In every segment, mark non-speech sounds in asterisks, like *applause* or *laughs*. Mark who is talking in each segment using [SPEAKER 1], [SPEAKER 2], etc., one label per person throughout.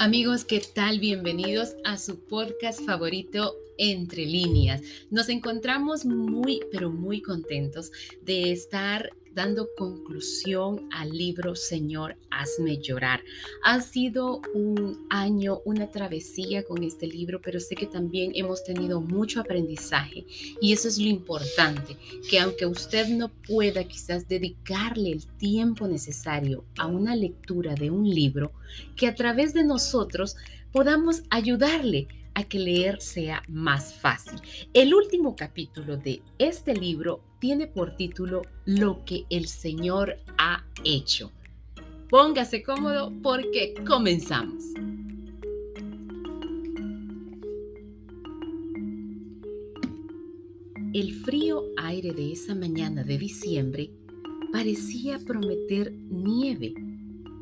[SPEAKER 1] Amigos, ¿qué tal? Bienvenidos a su podcast favorito entre líneas. Nos encontramos muy, pero muy contentos de estar dando conclusión al libro Señor, hazme llorar. Ha sido un año, una travesía con este libro, pero sé que también hemos tenido mucho aprendizaje y eso es lo importante, que aunque usted no pueda quizás dedicarle el tiempo necesario a una lectura de un libro, que a través de nosotros podamos ayudarle a que leer sea más fácil. El último capítulo de este libro tiene por título Lo que el Señor ha hecho. Póngase cómodo porque comenzamos. El frío aire de esa mañana de diciembre parecía prometer nieve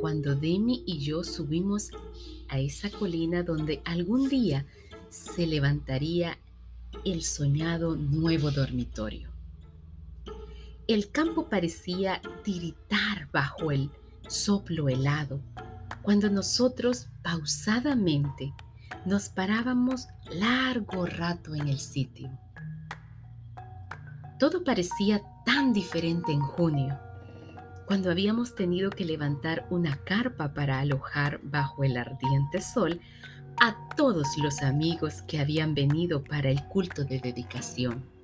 [SPEAKER 1] cuando Demi y yo subimos a esa colina donde algún día se levantaría el soñado nuevo dormitorio. El campo parecía tiritar bajo el soplo helado cuando nosotros pausadamente nos parábamos largo rato en el sitio. Todo parecía tan diferente en junio cuando habíamos tenido que levantar una carpa para alojar bajo el ardiente sol a todos los amigos que habían venido para el culto de dedicación.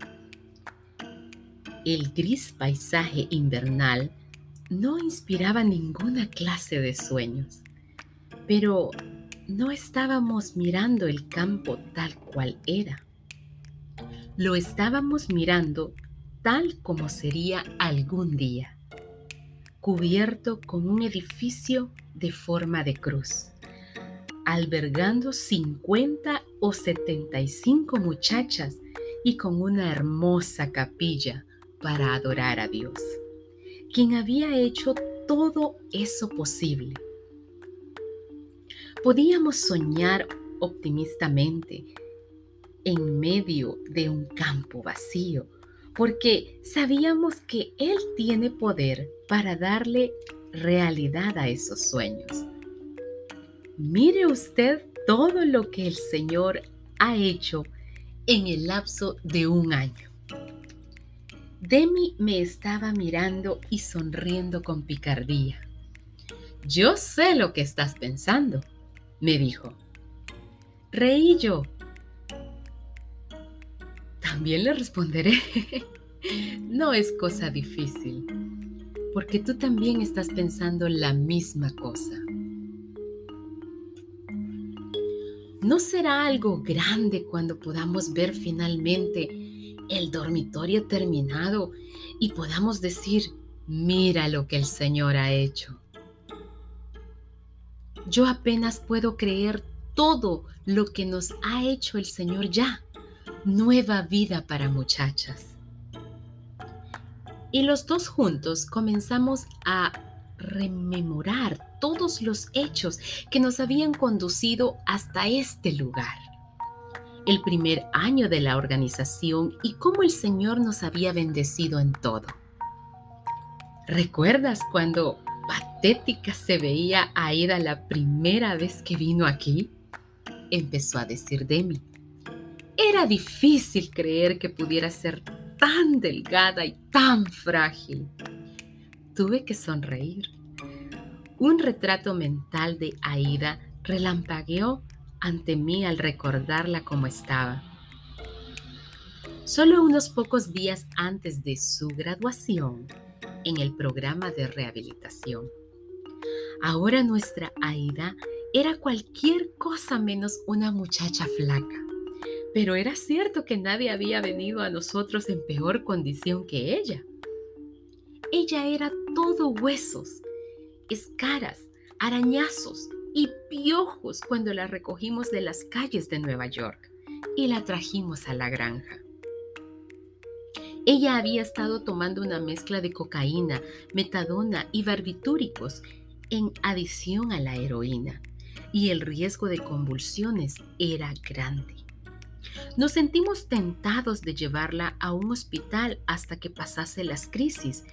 [SPEAKER 1] El gris paisaje invernal no inspiraba ninguna clase de sueños, pero no estábamos mirando el campo tal cual era. Lo estábamos mirando tal como sería algún día cubierto con un edificio de forma de cruz, albergando 50 o 75 muchachas y con una hermosa capilla para adorar a Dios, quien había hecho todo eso posible. Podíamos soñar optimistamente en medio de un campo vacío porque sabíamos que Él tiene poder para darle realidad a esos sueños. Mire usted todo lo que el Señor ha hecho en el lapso de un año. Demi me estaba mirando y sonriendo con picardía. Yo sé lo que estás pensando, me dijo. Reí yo también le responderé. *laughs* no es cosa difícil, porque tú también estás pensando la misma cosa. ¿No será algo grande cuando podamos ver finalmente el dormitorio terminado y podamos decir, mira lo que el Señor ha hecho? Yo apenas puedo creer todo lo que nos ha hecho el Señor ya nueva vida para muchachas. Y los dos juntos comenzamos a rememorar todos los hechos que nos habían conducido hasta este lugar. El primer año de la organización y cómo el Señor nos había bendecido en todo. ¿Recuerdas cuando patética se veía Aida la primera vez que vino aquí? Empezó a decir Demi. Era difícil creer que pudiera ser tan delgada y tan frágil. Tuve que sonreír. Un retrato mental de Aida relampagueó ante mí al recordarla como estaba. Solo unos pocos días antes de su graduación en el programa de rehabilitación. Ahora nuestra Aida era cualquier cosa menos una muchacha flaca. Pero era cierto que nadie había venido a nosotros en peor condición que ella. Ella era todo huesos, escaras, arañazos y piojos cuando la recogimos de las calles de Nueva York y la trajimos a la granja. Ella había estado tomando una mezcla de cocaína, metadona y barbitúricos en adición a la heroína, y el riesgo de convulsiones era grande. Nos sentimos tentados de llevarla a un hospital hasta que pasase las crisis,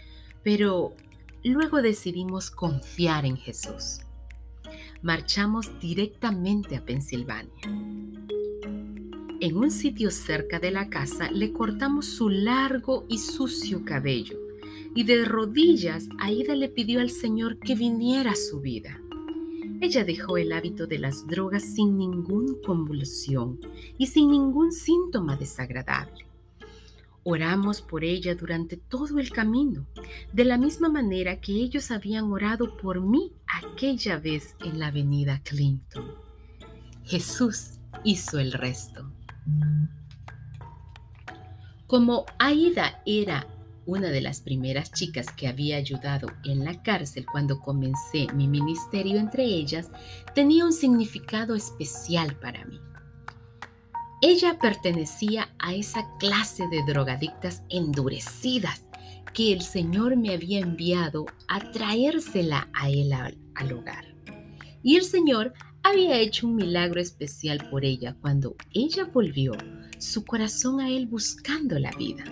[SPEAKER 1] pero luego decidimos confiar en Jesús. Marchamos directamente a Pensilvania. En un sitio cerca de la casa le cortamos su largo y sucio cabello y de rodillas Aida le pidió al Señor que viniera a su vida. Ella dejó el hábito de las drogas sin ninguna convulsión y sin ningún síntoma desagradable. Oramos por ella durante todo el camino, de la misma manera que ellos habían orado por mí aquella vez en la avenida Clinton. Jesús hizo el resto. Como Aida era una de las primeras chicas que había ayudado en la cárcel cuando comencé mi ministerio entre ellas, tenía un significado especial para mí. Ella pertenecía a esa clase de drogadictas endurecidas que el Señor me había enviado a traérsela a él al, hogar. Y el Señor había hecho un milagro especial por ella cuando ella volvió su corazón a él buscando la vida.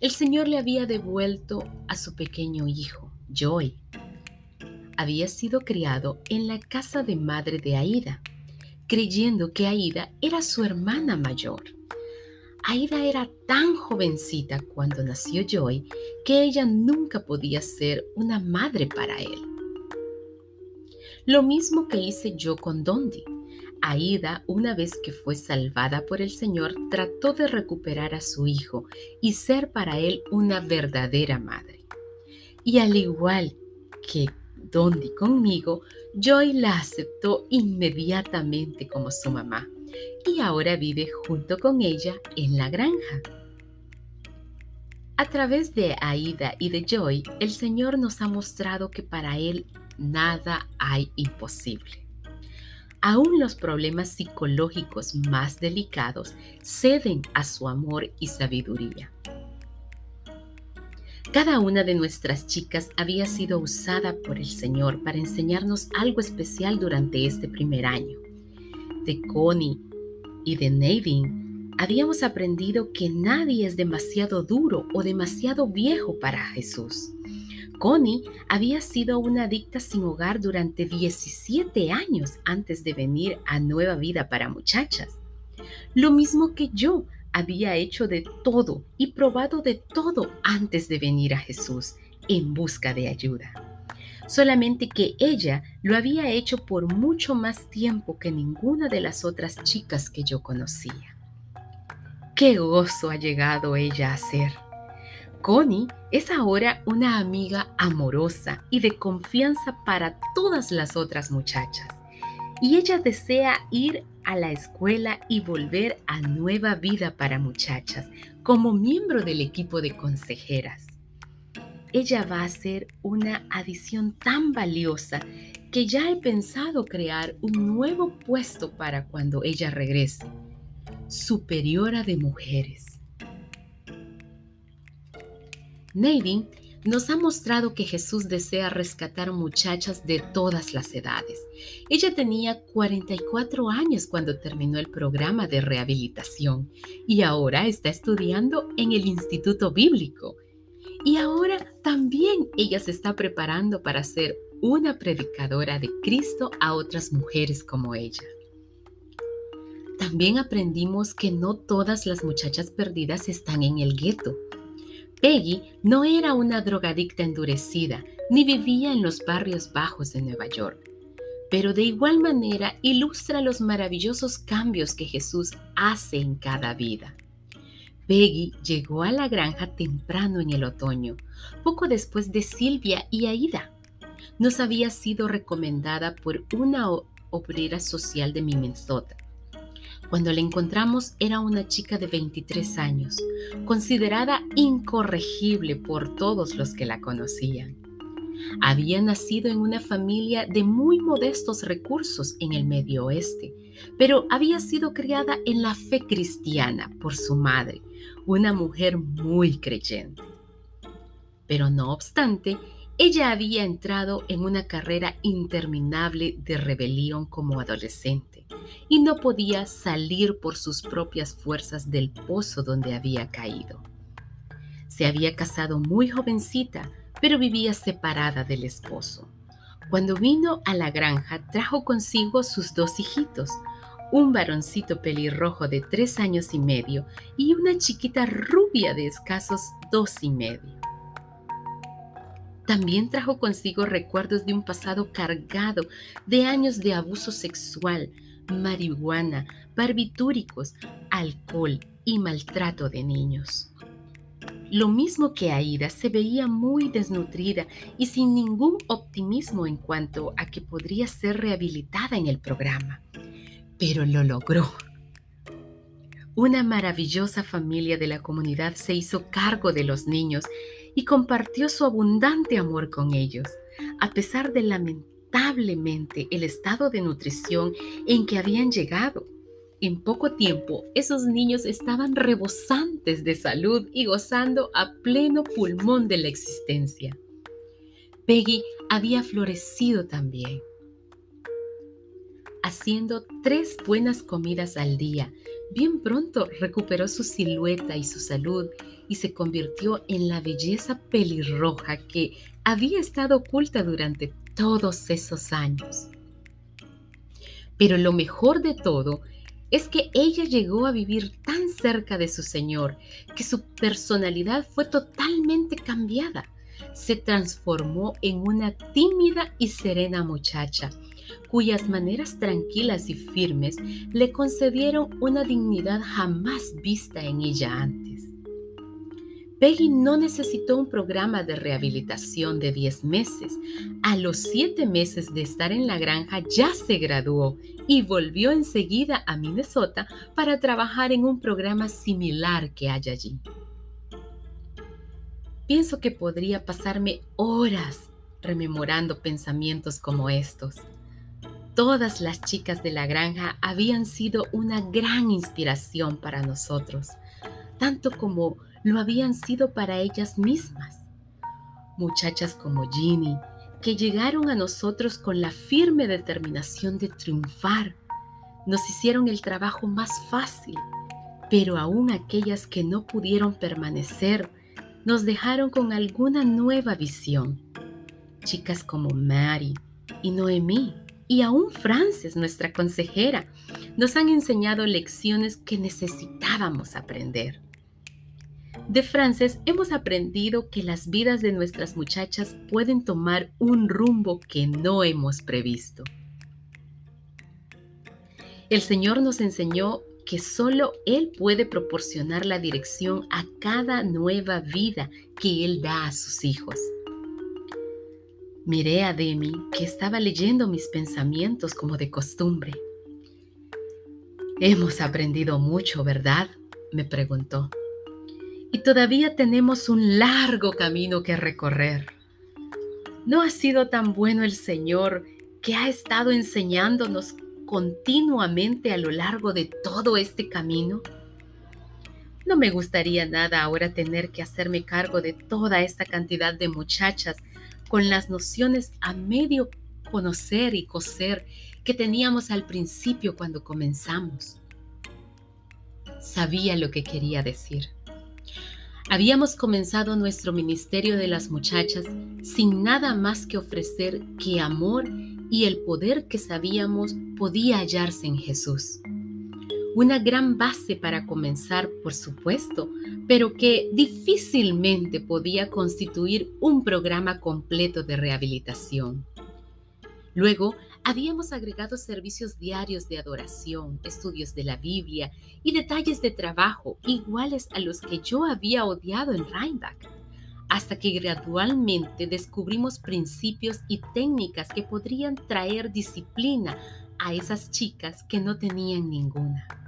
[SPEAKER 1] El Señor le había devuelto a su pequeño hijo, Joy. Había sido criado en la casa de madre de Aida creyendo que Aida era su hermana mayor. Aida era tan jovencita cuando nació Joy que ella nunca podía ser una madre para él. Lo mismo que hice yo con Dondi. Aida, una vez que fue salvada por el Señor, trató de recuperar a su hijo y ser para él una verdadera madre. Y al igual que Dondi conmigo, Joy la aceptó inmediatamente como su mamá y ahora vive junto con ella en la granja. A través de Aida y de Joy, el Señor nos ha mostrado que para Él nada hay imposible. Aún los problemas psicológicos más delicados ceden a su amor y sabiduría. Cada una de nuestras chicas había sido usada por el Señor para enseñarnos algo especial durante este primer año. De Connie y de Nevin habíamos aprendido que nadie es demasiado duro o demasiado viejo para Jesús. Connie había sido una adicta sin hogar durante 17 años antes de venir a Nueva Vida para Muchachas. Lo mismo que yo, había hecho de todo y probado de todo antes de venir a Jesús en busca de ayuda. Solamente que ella lo había hecho por mucho más tiempo que ninguna de las otras chicas que yo conocía. Qué gozo ha llegado ella a ser. Connie es ahora una amiga amorosa y de confianza para todas las otras muchachas. Y ella desea ir a la escuela y volver a nueva vida para muchachas como miembro del equipo de consejeras. Ella va a ser una adición tan valiosa que ya he pensado crear un nuevo puesto para cuando ella regrese, superiora de mujeres. Nadine nos ha mostrado que Jesús desea rescatar muchachas de todas las edades. Ella tenía 44 años cuando terminó el programa de rehabilitación y ahora está estudiando en el Instituto Bíblico. Y ahora también ella se está preparando para ser una predicadora de Cristo a otras mujeres como ella. También aprendimos que no todas las muchachas perdidas están en el gueto Peggy no era una drogadicta endurecida ni vivía en los barrios bajos de Nueva York, pero de igual manera ilustra los maravillosos cambios que Jesús hace en cada vida. Peggy llegó a la granja temprano en el otoño, poco después de Silvia y Aida. Nos había sido recomendada por una obrera social de Minnesota cuando la encontramos era una chica de 23 años, considerada incorregible por todos los que la conocían. Había nacido en una familia de muy modestos recursos en el medio oeste, pero había sido criada en la fe cristiana por su madre, una mujer muy creyente. Pero no obstante, ella había entrado en una carrera interminable de rebelión como adolescente y no podía salir por sus propias fuerzas del pozo donde había caído. Se había casado muy jovencita, pero vivía separada del esposo. Cuando vino a la granja, trajo consigo sus dos hijitos, un varoncito pelirrojo de tres años y medio y una chiquita rubia de escasos dos y medio. También trajo consigo recuerdos de un pasado cargado de años de abuso sexual, marihuana, barbitúricos, alcohol y maltrato de niños. Lo mismo que Aida se veía muy desnutrida y sin ningún optimismo en cuanto a que podría ser rehabilitada en el programa. Pero lo logró. Una maravillosa familia de la comunidad se hizo cargo de los niños y compartió su abundante amor con ellos, a pesar de lamentablemente el estado de nutrición en que habían llegado. En poco tiempo, esos niños estaban rebosantes de salud y gozando a pleno pulmón de la existencia. Peggy había florecido también, haciendo tres buenas comidas al día. Bien pronto recuperó su silueta y su salud y se convirtió en la belleza pelirroja que había estado oculta durante todos esos años. Pero lo mejor de todo es que ella llegó a vivir tan cerca de su Señor que su personalidad fue totalmente cambiada. Se transformó en una tímida y serena muchacha, cuyas maneras tranquilas y firmes le concedieron una dignidad jamás vista en ella antes. Peggy no necesitó un programa de rehabilitación de 10 meses. A los 7 meses de estar en la granja ya se graduó y volvió enseguida a Minnesota para trabajar en un programa similar que hay allí. Pienso que podría pasarme horas rememorando pensamientos como estos. Todas las chicas de la granja habían sido una gran inspiración para nosotros, tanto como lo habían sido para ellas mismas. Muchachas como Ginny, que llegaron a nosotros con la firme determinación de triunfar, nos hicieron el trabajo más fácil, pero aún aquellas que no pudieron permanecer, nos dejaron con alguna nueva visión. Chicas como Mary y Noemí, y aún Frances, nuestra consejera, nos han enseñado lecciones que necesitábamos aprender. De Frances hemos aprendido que las vidas de nuestras muchachas pueden tomar un rumbo que no hemos previsto. El Señor nos enseñó que solo Él puede proporcionar la dirección a cada nueva vida que Él da a sus hijos. Miré a Demi, que estaba leyendo mis pensamientos como de costumbre. Hemos aprendido mucho, ¿verdad? me preguntó y todavía tenemos un largo camino que recorrer. ¿No ha sido tan bueno el Señor que ha estado enseñándonos continuamente a lo largo de todo este camino? No me gustaría nada ahora tener que hacerme cargo de toda esta cantidad de muchachas con las nociones a medio conocer y coser que teníamos al principio cuando comenzamos. Sabía lo que quería decir. Habíamos comenzado nuestro ministerio de las muchachas sin nada más que ofrecer que amor y el poder que sabíamos podía hallarse en Jesús. Una gran base para comenzar, por supuesto, pero que difícilmente podía constituir un programa completo de rehabilitación. Luego Habíamos agregado servicios diarios de adoración, estudios de la Biblia y detalles de trabajo iguales a los que yo había odiado en Rheinbach, hasta que gradualmente descubrimos principios y técnicas que podrían traer disciplina a esas chicas que no tenían ninguna.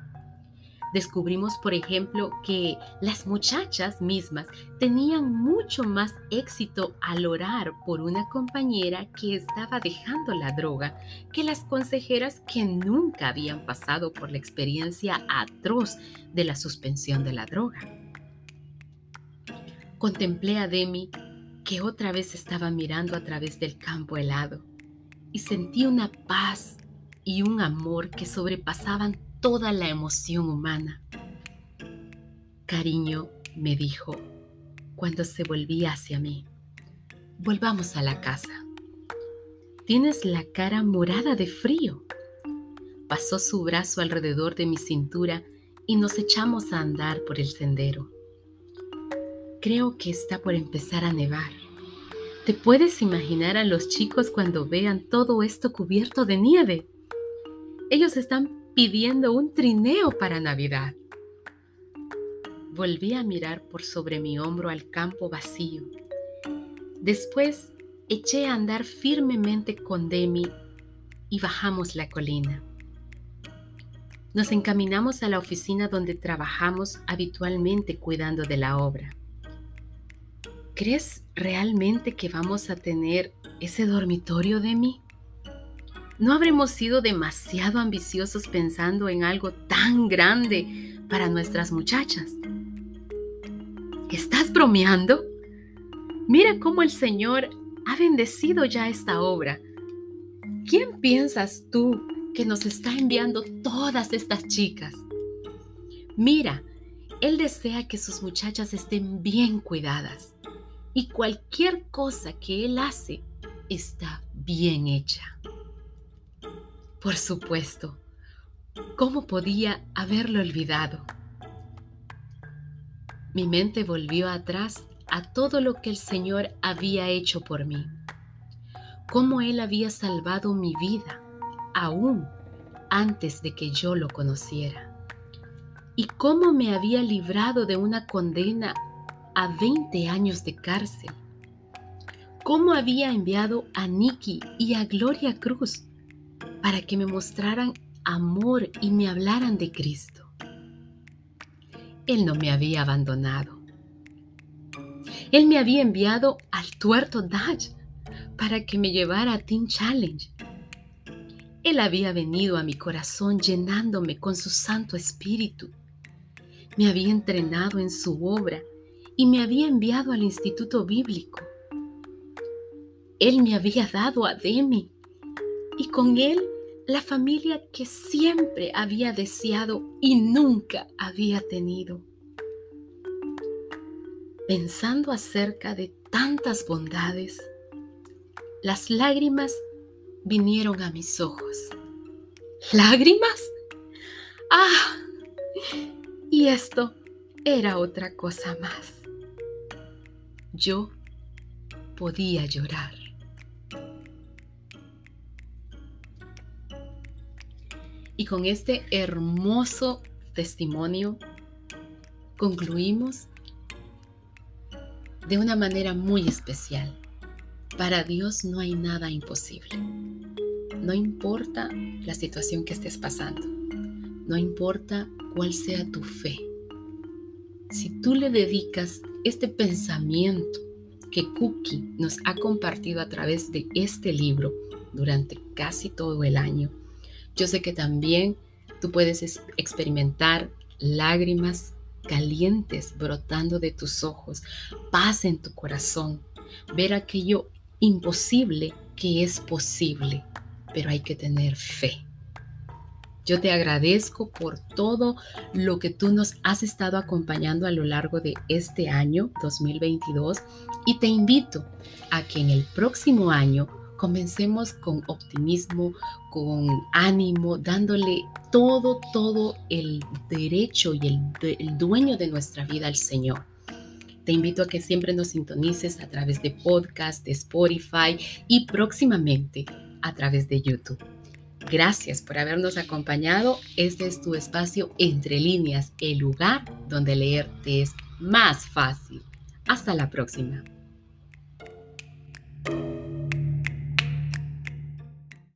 [SPEAKER 1] Descubrimos, por ejemplo, que las muchachas mismas tenían mucho más éxito al orar por una compañera que estaba dejando la droga que las consejeras que nunca habían pasado por la experiencia atroz de la suspensión de la droga. Contemplé a Demi que otra vez estaba mirando a través del campo helado y sentí una paz y un amor que sobrepasaban toda la emoción humana. Cariño, me dijo cuando se volvía hacia mí, volvamos a la casa. Tienes la cara morada de frío. Pasó su brazo alrededor de mi cintura y nos echamos a andar por el sendero. Creo que está por empezar a nevar. ¿Te puedes imaginar a los chicos cuando vean todo esto cubierto de nieve? Ellos están pidiendo un trineo para Navidad. Volví a mirar por sobre mi hombro al campo vacío. Después eché a andar firmemente con Demi y bajamos la colina. Nos encaminamos a la oficina donde trabajamos habitualmente cuidando de la obra. ¿Crees realmente que vamos a tener ese dormitorio de mí? ¿No habremos sido demasiado ambiciosos pensando en algo tan grande para nuestras muchachas? ¿Estás bromeando? Mira cómo el Señor ha bendecido ya esta obra. ¿Quién piensas tú que nos está enviando todas estas chicas? Mira, Él desea que sus muchachas estén bien cuidadas y cualquier cosa que Él hace está bien hecha. Por supuesto, ¿cómo podía haberlo olvidado? Mi mente volvió atrás a todo lo que el Señor había hecho por mí. Cómo Él había salvado mi vida, aún antes de que yo lo conociera. Y cómo me había librado de una condena a 20 años de cárcel. Cómo había enviado a Nikki y a Gloria Cruz para que me mostraran amor y me hablaran de Cristo. Él no me había abandonado. Él me había enviado al tuerto Dodge para que me llevara a Teen Challenge. Él había venido a mi corazón llenándome con su Santo Espíritu. Me había entrenado en su obra y me había enviado al Instituto Bíblico. Él me había dado a Demi y con él la familia que siempre había deseado y nunca había tenido. Pensando acerca de tantas bondades, las lágrimas vinieron a mis ojos. ¿Lágrimas? ¡Ah! Y esto era otra cosa más. Yo podía llorar. Y con este hermoso testimonio concluimos de una manera muy especial. Para Dios no hay nada imposible. No importa la situación que estés pasando. No importa cuál sea tu fe. Si tú le dedicas este pensamiento que Cookie nos ha compartido a través de este libro durante casi todo el año, yo sé que también tú puedes experimentar lágrimas calientes brotando de tus ojos, paz en tu corazón, ver aquello imposible que es posible, pero hay que tener fe. Yo te agradezco por todo lo que tú nos has estado acompañando a lo largo de este año 2022 y te invito a que en el próximo año comencemos con optimismo, con ánimo, dándole todo, todo el derecho y el, el, dueño de nuestra vida al Señor. Te invito a que siempre nos sintonices a través de podcast, de Spotify y próximamente a través de YouTube. Gracias por habernos acompañado. Este es tu espacio entre líneas, el lugar donde leerte es más fácil. Hasta la próxima.